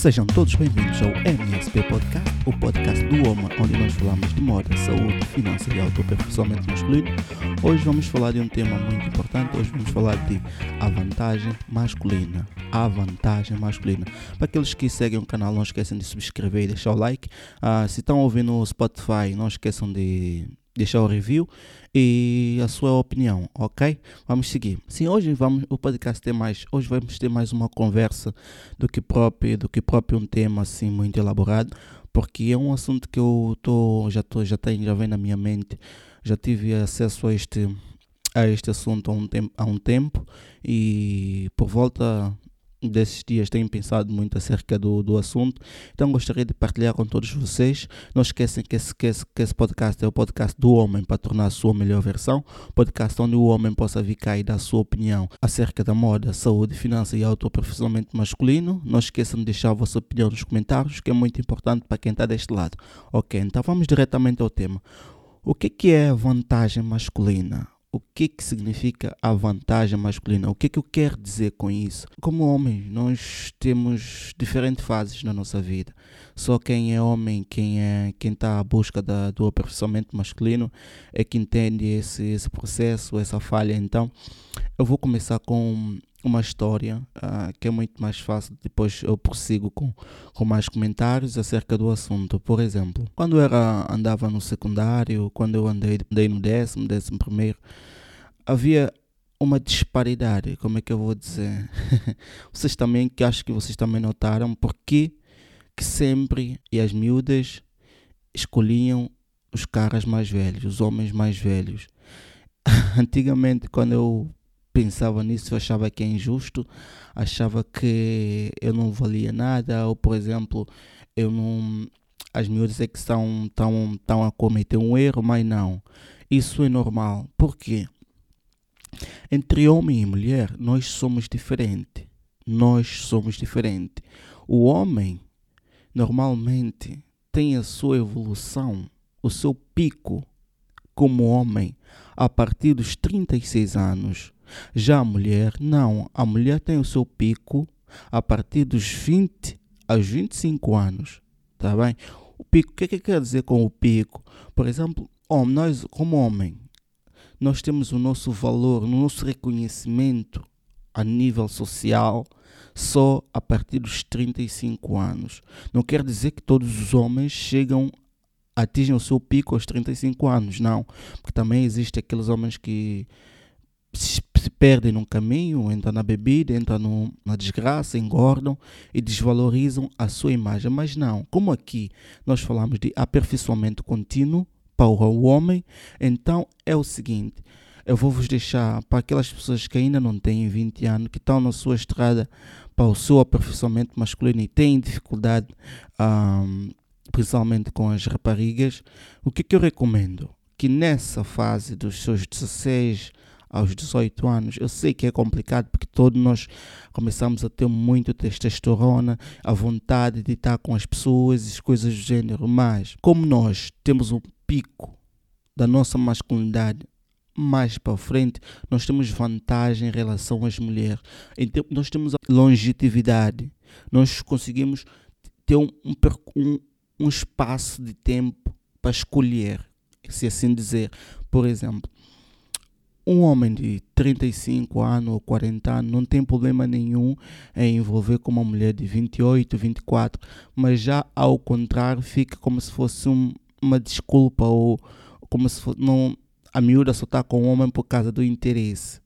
Sejam todos bem-vindos ao MSP Podcast, o podcast do Homem, onde nós falamos de moda, saúde, finanças e autoaperfeiçoamento masculino. Hoje vamos falar de um tema muito importante, hoje vamos falar de a vantagem masculina. A vantagem masculina. Para aqueles que seguem o canal, não esqueçam de subscrever e deixar o like. Uh, se estão ouvindo no Spotify, não esqueçam de deixar o review e a sua opinião, ok? Vamos seguir. Sim, hoje vamos o podcast ter mais, hoje vamos ter mais uma conversa do que próprio, do que próprio um tema assim muito elaborado, porque é um assunto que eu tô já tô já tem já vem na minha mente, já tive acesso a este a este assunto há um tempo, há um tempo e por volta desses dias tenho pensado muito acerca do, do assunto, então gostaria de partilhar com todos vocês. Não esquecem que esse, que, esse, que esse podcast é o podcast do homem para tornar a sua melhor versão, podcast onde o homem possa vir cá e dar a sua opinião acerca da moda, saúde, finanças e autoaperfeiçoamento masculino. Não esqueçam de deixar a vossa opinião nos comentários, que é muito importante para quem está deste lado. Ok, então vamos diretamente ao tema. O que, que é a vantagem masculina? O que que significa a vantagem masculina? O que que eu quero dizer com isso? Como homens, nós temos diferentes fases na nossa vida. Só quem é homem, quem é quem está à busca da, do aperfeiçoamento masculino é que entende esse, esse processo, essa falha. Então, eu vou começar com uma história uh, que é muito mais fácil. Depois eu prossigo com, com mais comentários acerca do assunto. Por exemplo, quando eu era, andava no secundário, quando eu andei, andei no décimo, décimo primeiro, havia uma disparidade, como é que eu vou dizer? vocês também, que acho que vocês também notaram, porque que sempre, e as miúdas, escolhiam os caras mais velhos, os homens mais velhos. Antigamente, quando eu pensava nisso, achava que é injusto, achava que eu não valia nada, ou por exemplo, eu não. As miúdas é que estão, estão, estão a cometer um erro, mas não. Isso é normal. Por quê? Entre homem e mulher, nós somos diferentes. Nós somos diferentes. O homem, normalmente, tem a sua evolução, o seu pico como homem a partir dos 36 anos. Já a mulher, não. A mulher tem o seu pico a partir dos 20 aos 25 anos. Tá bem? O pico, o que, é que quer dizer com o pico? Por exemplo, homem, nós, como homem, nós temos o nosso valor, o nosso reconhecimento a nível social só a partir dos 35 anos. Não quer dizer que todos os homens chegam atingem o seu pico aos 35 anos, não. Porque também existem aqueles homens que se, perdem no caminho, entram na bebida, entram no, na desgraça, engordam e desvalorizam a sua imagem. Mas não, como aqui nós falamos de aperfeiçoamento contínuo para o homem, então é o seguinte. Eu vou vos deixar para aquelas pessoas que ainda não têm 20 anos, que estão na sua estrada para o seu aperfeiçoamento masculino e têm dificuldade um, principalmente com as raparigas, o que, que eu recomendo? Que nessa fase dos seus 16 aos 18 anos, eu sei que é complicado porque todos nós começamos a ter muito testosterona, a vontade de estar com as pessoas e coisas do gênero, mas como nós temos um pico da nossa masculinidade mais para frente, nós temos vantagem em relação às mulheres. Então, nós temos longevidade, nós conseguimos ter um, um, um espaço de tempo para escolher, se assim dizer. Por exemplo, um homem de 35 anos ou 40 anos não tem problema nenhum em envolver com uma mulher de 28, 24, mas já ao contrário fica como se fosse um, uma desculpa ou como se fosse, não, a miúda só está com o homem por causa do interesse.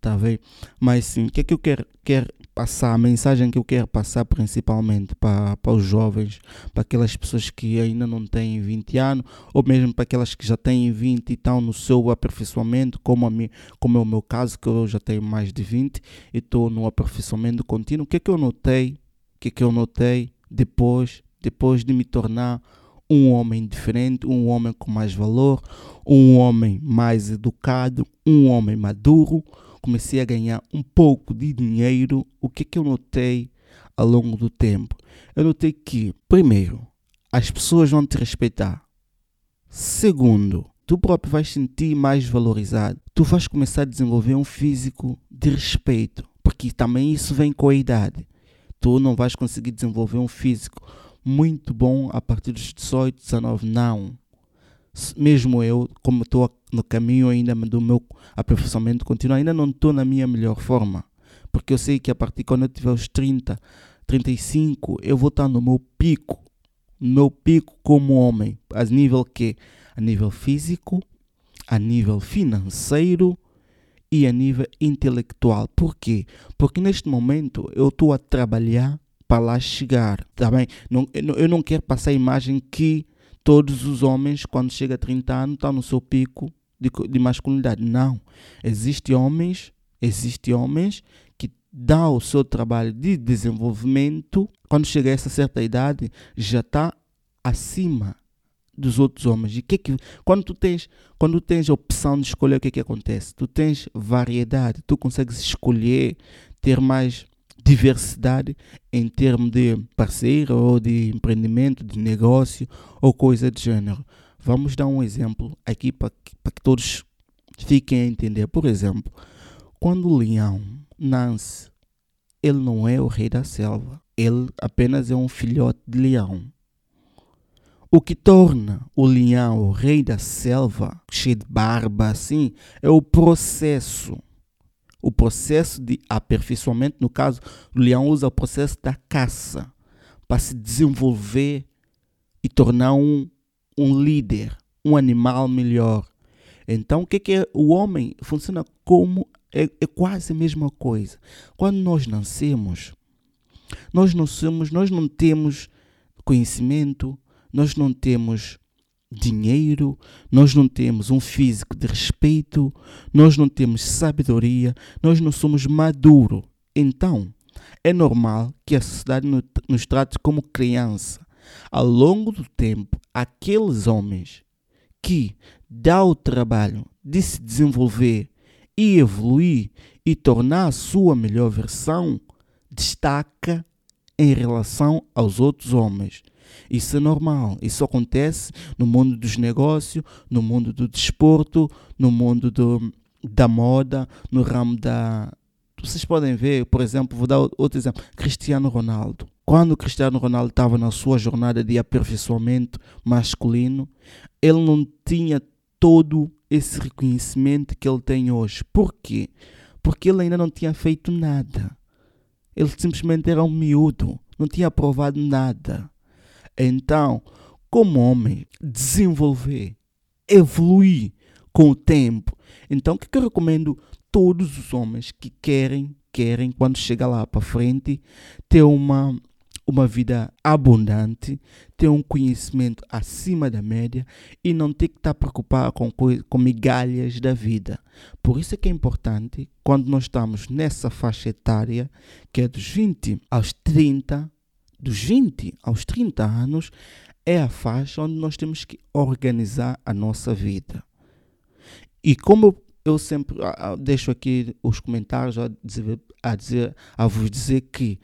Tá vendo? Mas sim, o que é que eu quero, quero passar? A mensagem que eu quero passar principalmente para, para os jovens, para aquelas pessoas que ainda não têm 20 anos, ou mesmo para aquelas que já têm 20 e estão no seu aperfeiçoamento, como, a mim, como é o meu caso, que eu já tenho mais de 20 e estou no aperfeiçoamento contínuo. O que é que eu notei? O que é que eu notei depois, depois de me tornar um homem diferente, um homem com mais valor, um homem mais educado, um homem maduro, comecei a ganhar um pouco de dinheiro, o que, é que eu notei ao longo do tempo? Eu notei que, primeiro, as pessoas vão te respeitar. Segundo, tu próprio vais sentir mais valorizado. Tu vais começar a desenvolver um físico de respeito, porque também isso vem com a idade. tu não vais conseguir desenvolver um físico muito bom a partir dos 18, 19. Não. Mesmo eu, como estou no caminho ainda do meu aperfeiçoamento contínuo, ainda não estou na minha melhor forma. Porque eu sei que a partir quando eu tiver os 30, 35, eu vou estar no meu pico. No meu pico como homem. A nível que? A nível físico, a nível financeiro e a nível intelectual. Por quê? Porque neste momento eu estou a trabalhar para lá chegar, tá bem? Não, eu não quero passar a imagem que todos os homens, quando chega a 30 anos, estão no seu pico de, de masculinidade. Não. Existem homens, existem homens que dão o seu trabalho de desenvolvimento, quando chega a essa certa idade, já está acima dos outros homens. E que que, quando tu tens, quando tens a opção de escolher o que é que acontece, tu tens variedade, tu consegues escolher ter mais diversidade em termos de parceiro ou de empreendimento, de negócio ou coisa de gênero. Vamos dar um exemplo aqui para que, todos fiquem a entender. Por exemplo, quando o leão nasce, ele não é o rei da selva, ele apenas é um filhote de leão. O que torna o leão o rei da selva, cheio de barba assim, é o processo. O processo de aperfeiçoamento, no caso, o leão usa o processo da caça para se desenvolver e tornar um, um líder, um animal melhor. Então, o que é, que é o homem? Funciona como é, é, quase a mesma coisa. Quando nós nascemos, nós não somos, nós não temos conhecimento, nós não temos dinheiro, nós não temos um físico de respeito, nós não temos sabedoria, nós não somos maduro. Então, é normal que a sociedade nos trate como criança. Ao longo do tempo, aqueles homens que dão o trabalho de se desenvolver e evoluir e tornar a sua melhor versão, destaca em relação aos outros homens. Isso é normal. Isso acontece no mundo dos negócios, no mundo do desporto, no mundo do, da moda, no ramo da. Vocês podem ver, por exemplo, vou dar outro exemplo: Cristiano Ronaldo. Quando Cristiano Ronaldo estava na sua jornada de aperfeiçoamento masculino, ele não tinha todo esse reconhecimento que ele tem hoje. Por quê? Porque ele ainda não tinha feito nada. Ele simplesmente era um miúdo, não tinha provado nada. Então, como homem, desenvolver, evoluir com o tempo. Então, o que, que eu recomendo todos os homens que querem, querem, quando chega lá para frente, ter uma, uma vida abundante, ter um conhecimento acima da média e não ter que estar preocupado com, com migalhas da vida. Por isso é que é importante, quando nós estamos nessa faixa etária, que é dos 20 aos 30, dos 20 aos 30 anos é a faixa onde nós temos que organizar a nossa vida. E como eu sempre deixo aqui os comentários a dizer, a dizer a vos dizer que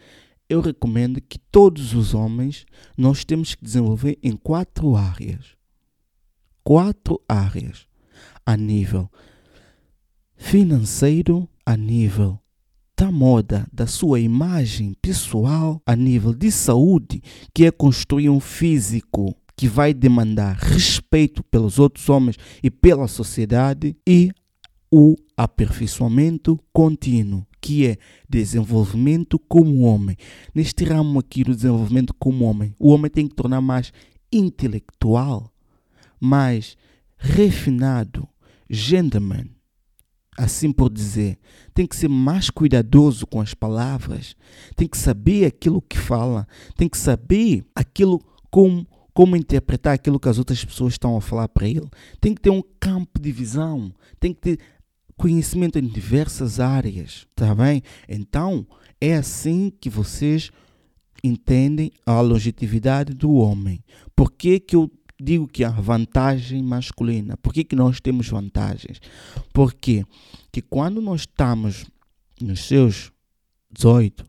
eu recomendo que todos os homens nós temos que desenvolver em quatro áreas. Quatro áreas a nível financeiro, a nível da moda, da sua imagem pessoal a nível de saúde, que é construir um físico que vai demandar respeito pelos outros homens e pela sociedade e o aperfeiçoamento contínuo, que é desenvolvimento como homem. Neste ramo aqui do desenvolvimento como homem, o homem tem que tornar mais intelectual, mais refinado, gentleman, assim por dizer. Tem que ser mais cuidadoso com as palavras, tem que saber aquilo que fala, tem que saber aquilo como como interpretar aquilo que as outras pessoas estão a falar para ele. Tem que ter um campo de visão, tem que ter conhecimento em diversas áreas, tá bem? Então, é assim que vocês entendem a longevidade do homem. Por que, que eu digo que há vantagem masculina. Por que, que nós temos vantagens? Porque que quando nós estamos nos seus 18,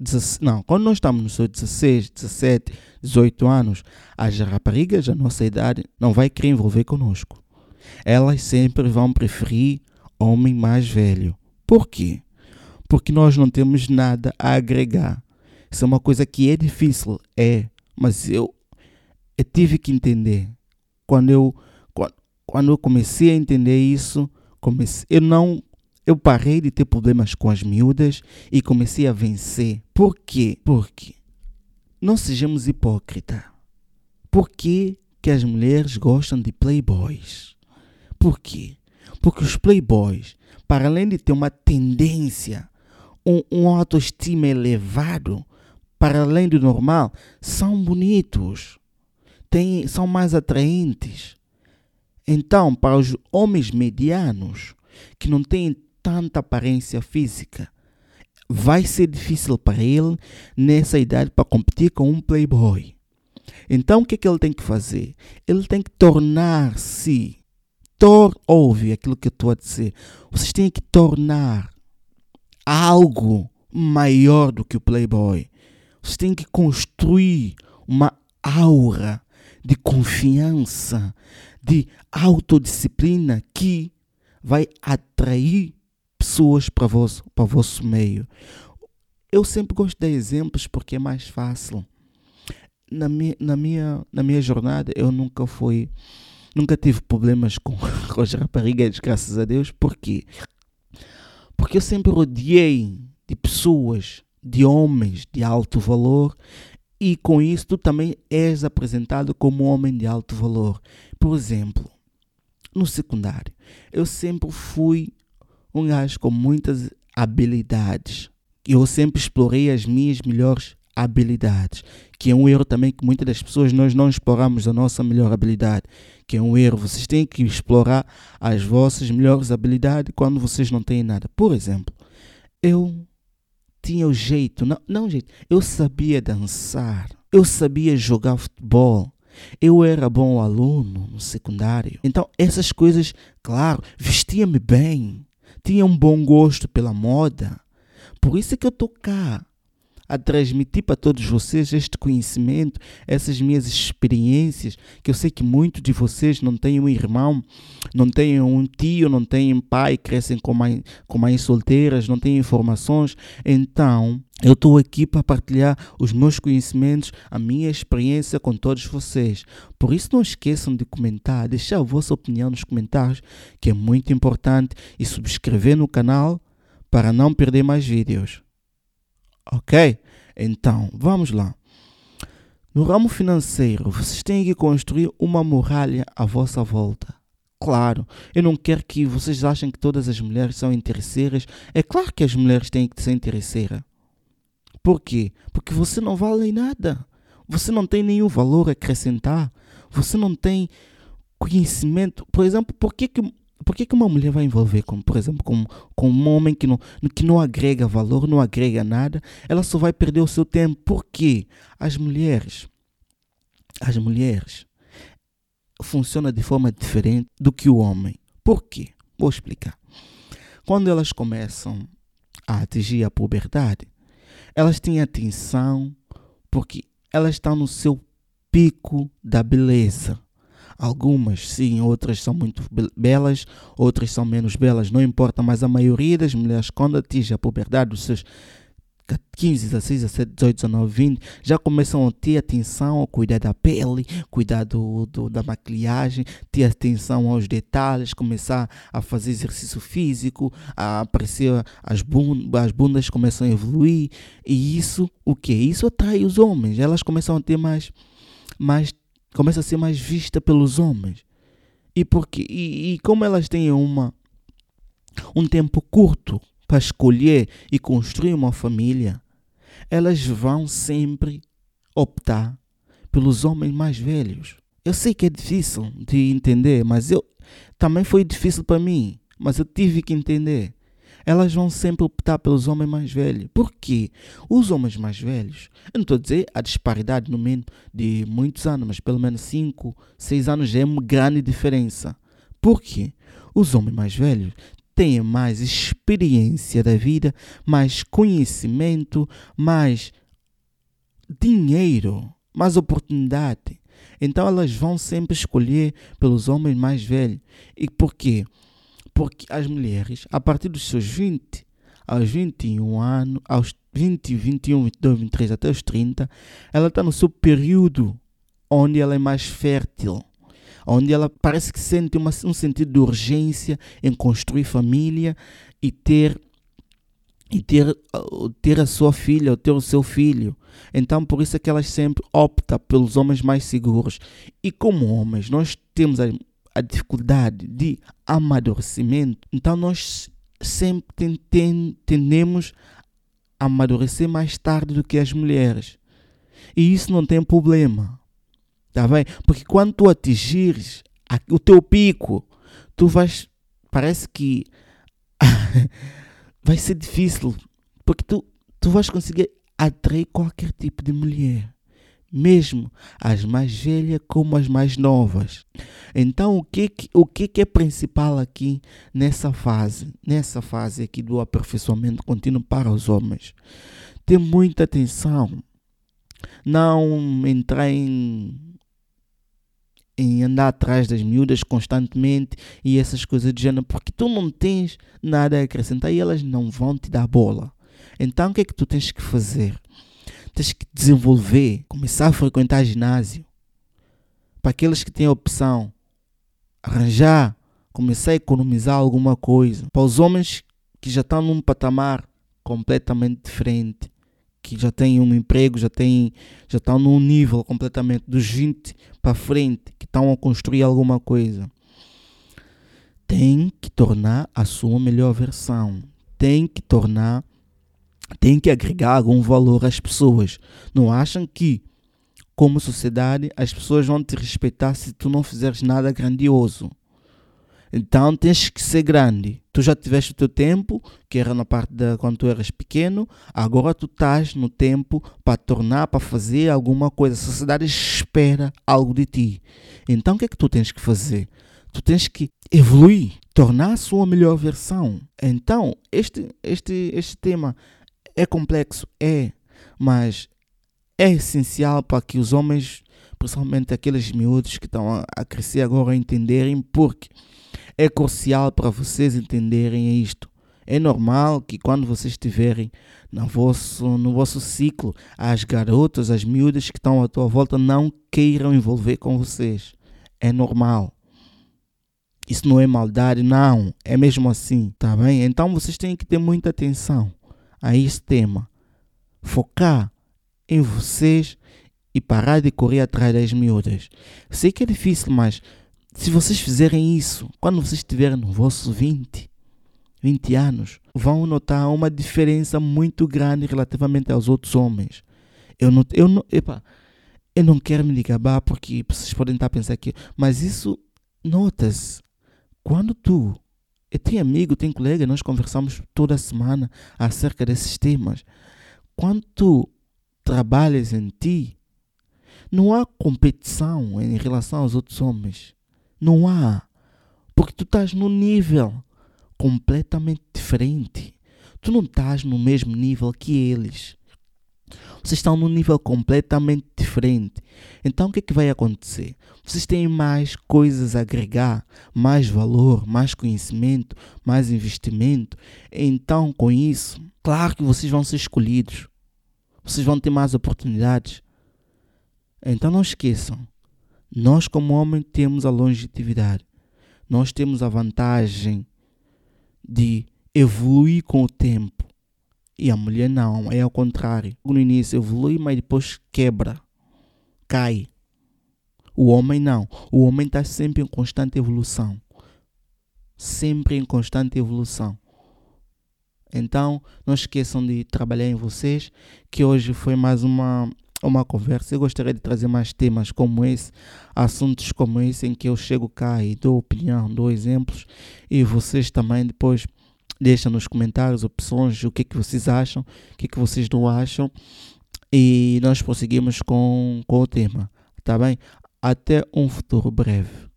16, não, quando nós estamos nos seus 16, 17, 18 anos, as raparigas da nossa idade não vai querer envolver conosco. Elas sempre vão preferir homem mais velho. Por quê? Porque nós não temos nada a agregar. Isso é uma coisa que é difícil, é, mas eu, eu tive que entender. Quando eu, quando, quando eu comecei a entender isso, comecei, eu não eu parei de ter problemas com as miúdas e comecei a vencer. Por quê? Porque não sejamos hipócritas. Por que, que as mulheres gostam de playboys? Por quê? Porque os playboys, para além de ter uma tendência, um, um autoestima elevado, para além do normal, são bonitos, têm, são mais atraentes. Então, para os homens medianos, que não têm tanta aparência física, vai ser difícil para ele nessa idade para competir com um playboy. Então o que, é que ele tem que fazer? Ele tem que tornar-se. Tor ouve aquilo que eu estou a dizer. Vocês têm que tornar algo maior do que o playboy. Vocês têm que construir uma aura de confiança, de autodisciplina que vai atrair pessoas para vosso, para o vosso meio. Eu sempre gosto de exemplos porque é mais fácil. Na minha, na minha, na minha jornada eu nunca fui, nunca tive problemas com, com as raparigas, graças a Deus. Por quê? Porque eu sempre rodeei de pessoas, de homens de alto valor e com isso tu também és apresentado como um homem de alto valor. Por exemplo, no secundário, eu sempre fui um gajo com muitas habilidades. Eu sempre explorei as minhas melhores habilidades, que é um erro também que muitas das pessoas nós não exploramos a nossa melhor habilidade, que é um erro. Vocês têm que explorar as vossas melhores habilidades quando vocês não têm nada. Por exemplo, eu tinha o jeito, não, não jeito, eu sabia dançar, eu sabia jogar futebol, eu era bom aluno no secundário. Então, essas coisas, claro, vestia-me bem tinha um bom gosto pela moda. Por isso é que eu estou cá a transmitir para todos vocês este conhecimento, essas minhas experiências, que eu sei que muitos de vocês não têm um irmão, não têm um tio, não têm pai, crescem com mães, com mães solteiras, não têm informações. Então, eu estou aqui para partilhar os meus conhecimentos, a minha experiência com todos vocês. Por isso, não esqueçam de comentar, deixar a vossa opinião nos comentários, que é muito importante, e subscrever no canal para não perder mais vídeos. Ok? Então, vamos lá. No ramo financeiro, vocês têm que construir uma muralha à vossa volta. Claro, eu não quero que vocês achem que todas as mulheres são interesseiras. É claro que as mulheres têm que ser interesseiras. Por quê? Porque você não vale nada. Você não tem nenhum valor a acrescentar. Você não tem conhecimento. Por exemplo, por que, que por que, que uma mulher vai envolver, com, por exemplo, com, com um homem que não, que não agrega valor, não agrega nada? Ela só vai perder o seu tempo. Por quê? As mulheres, as mulheres funcionam de forma diferente do que o homem. Por quê? Vou explicar. Quando elas começam a atingir a puberdade, elas têm atenção porque elas estão no seu pico da beleza. Algumas sim, outras são muito belas, outras são menos belas, não importa, mas a maioria das mulheres, quando atinge a puberdade dos seus 15, 16, 17, 18, 19, 20, já começam a ter atenção a cuidar da pele, cuidar do, do, da maquilhagem, ter atenção aos detalhes, começar a fazer exercício físico, a aparecer as bundas, as bundas começam a evoluir. E isso, o que? Isso atrai os homens. Elas começam a ter mais, mais começa a ser mais vista pelos homens. E, porque, e, e como elas têm uma, um tempo curto para escolher e construir uma família, elas vão sempre optar pelos homens mais velhos. Eu sei que é difícil de entender, mas eu também foi difícil para mim, mas eu tive que entender elas vão sempre optar pelos homens mais velhos. Por quê? Os homens mais velhos, eu não estou a dizer a disparidade no mínimo de muitos anos, mas pelo menos 5, 6 anos já é uma grande diferença. Por quê? Os homens mais velhos têm mais experiência da vida, mais conhecimento, mais dinheiro, mais oportunidade. Então elas vão sempre escolher pelos homens mais velhos. E por quê? Porque as mulheres, a partir dos seus 20 aos 21 anos, aos 20, 21, 22, 23 até os 30, ela está no seu período onde ela é mais fértil, onde ela parece que sente uma, um sentido de urgência em construir família e ter e ter, ter a sua filha ou ter o seu filho. Então, por isso é que elas sempre optam pelos homens mais seguros. E como homens, nós temos a, dificuldade de amadurecimento, então nós sempre tendemos a amadurecer mais tarde do que as mulheres. E isso não tem problema. Tá bem? Porque quando tu atingires o teu pico, tu vais. Parece que vai ser difícil. Porque tu, tu vais conseguir atrair qualquer tipo de mulher. Mesmo as mais velhas como as mais novas. Então, o que, o que é principal aqui nessa fase? Nessa fase aqui do aperfeiçoamento contínuo para os homens. Ter muita atenção. Não entrar em em andar atrás das miúdas constantemente e essas coisas de gênero, porque tu não tens nada a acrescentar e elas não vão te dar bola. Então o que é que tu tens que fazer? Tens que desenvolver, começar a frequentar ginásio. Para aqueles que têm a opção, arranjar, começar a economizar alguma coisa. Para os homens que já estão num patamar completamente diferente, que já têm um emprego, já têm, já estão num nível completamente dos 20 para frente, que estão a construir alguma coisa. Tem que tornar a sua melhor versão. Tem que tornar, tem que agregar algum valor às pessoas. Não acham que, como sociedade, as pessoas vão te respeitar se tu não fizeres nada grandioso? Então tens que ser grande. Tu já tiveste o teu tempo, que era na parte da quando tu eras pequeno, agora tu estás no tempo para tornar, para fazer alguma coisa. A sociedade espera algo de ti. Então o que é que tu tens que fazer? Tu tens que evoluir, tornar a sua melhor versão. Então, este, este, este tema é complexo, é, mas é essencial para que os homens, principalmente aqueles miúdos que estão a, crescer agora, entenderem, porque é crucial para vocês entenderem isto. É normal que quando vocês estiverem no vosso, no vosso ciclo, as garotas, as miúdas que estão à tua volta não queiram envolver com vocês. É normal. Isso não é maldade, não. É mesmo assim, tá bem? Então vocês têm que ter muita atenção a esse tema. Focar em vocês e parar de correr atrás das miúdas. Sei que é difícil, mas se vocês fizerem isso, quando vocês estiverem no vosso 20, 20 anos, vão notar uma diferença muito grande relativamente aos outros homens. Eu não, eu não, epa, eu não quero me gabar porque vocês podem estar a pensar aqui, mas isso nota-se quando tu. Eu tenho amigo, tenho colega, nós conversamos toda semana acerca desses temas. Quando tu trabalhas em ti, não há competição em relação aos outros homens. Não há. Porque tu estás num nível completamente diferente. Tu não estás no mesmo nível que eles. Vocês estão num nível completamente diferente. Então o que é que vai acontecer? Vocês têm mais coisas a agregar, mais valor, mais conhecimento, mais investimento. Então, com isso, claro que vocês vão ser escolhidos. Vocês vão ter mais oportunidades. Então não esqueçam, nós, como homem, temos a longevidade. Nós temos a vantagem de evoluir com o tempo. E a mulher não, é ao contrário. No início evolui, mas depois quebra, cai. O homem não. O homem está sempre em constante evolução. Sempre em constante evolução. Então, não esqueçam de trabalhar em vocês, que hoje foi mais uma uma conversa. Eu gostaria de trazer mais temas como esse, assuntos como esse, em que eu chego cá e dou opinião, dou exemplos e vocês também depois deixam nos comentários opções, o que, é que vocês acham, o que, é que vocês não acham e nós prosseguimos com, com o tema, tá bem? Até um futuro breve.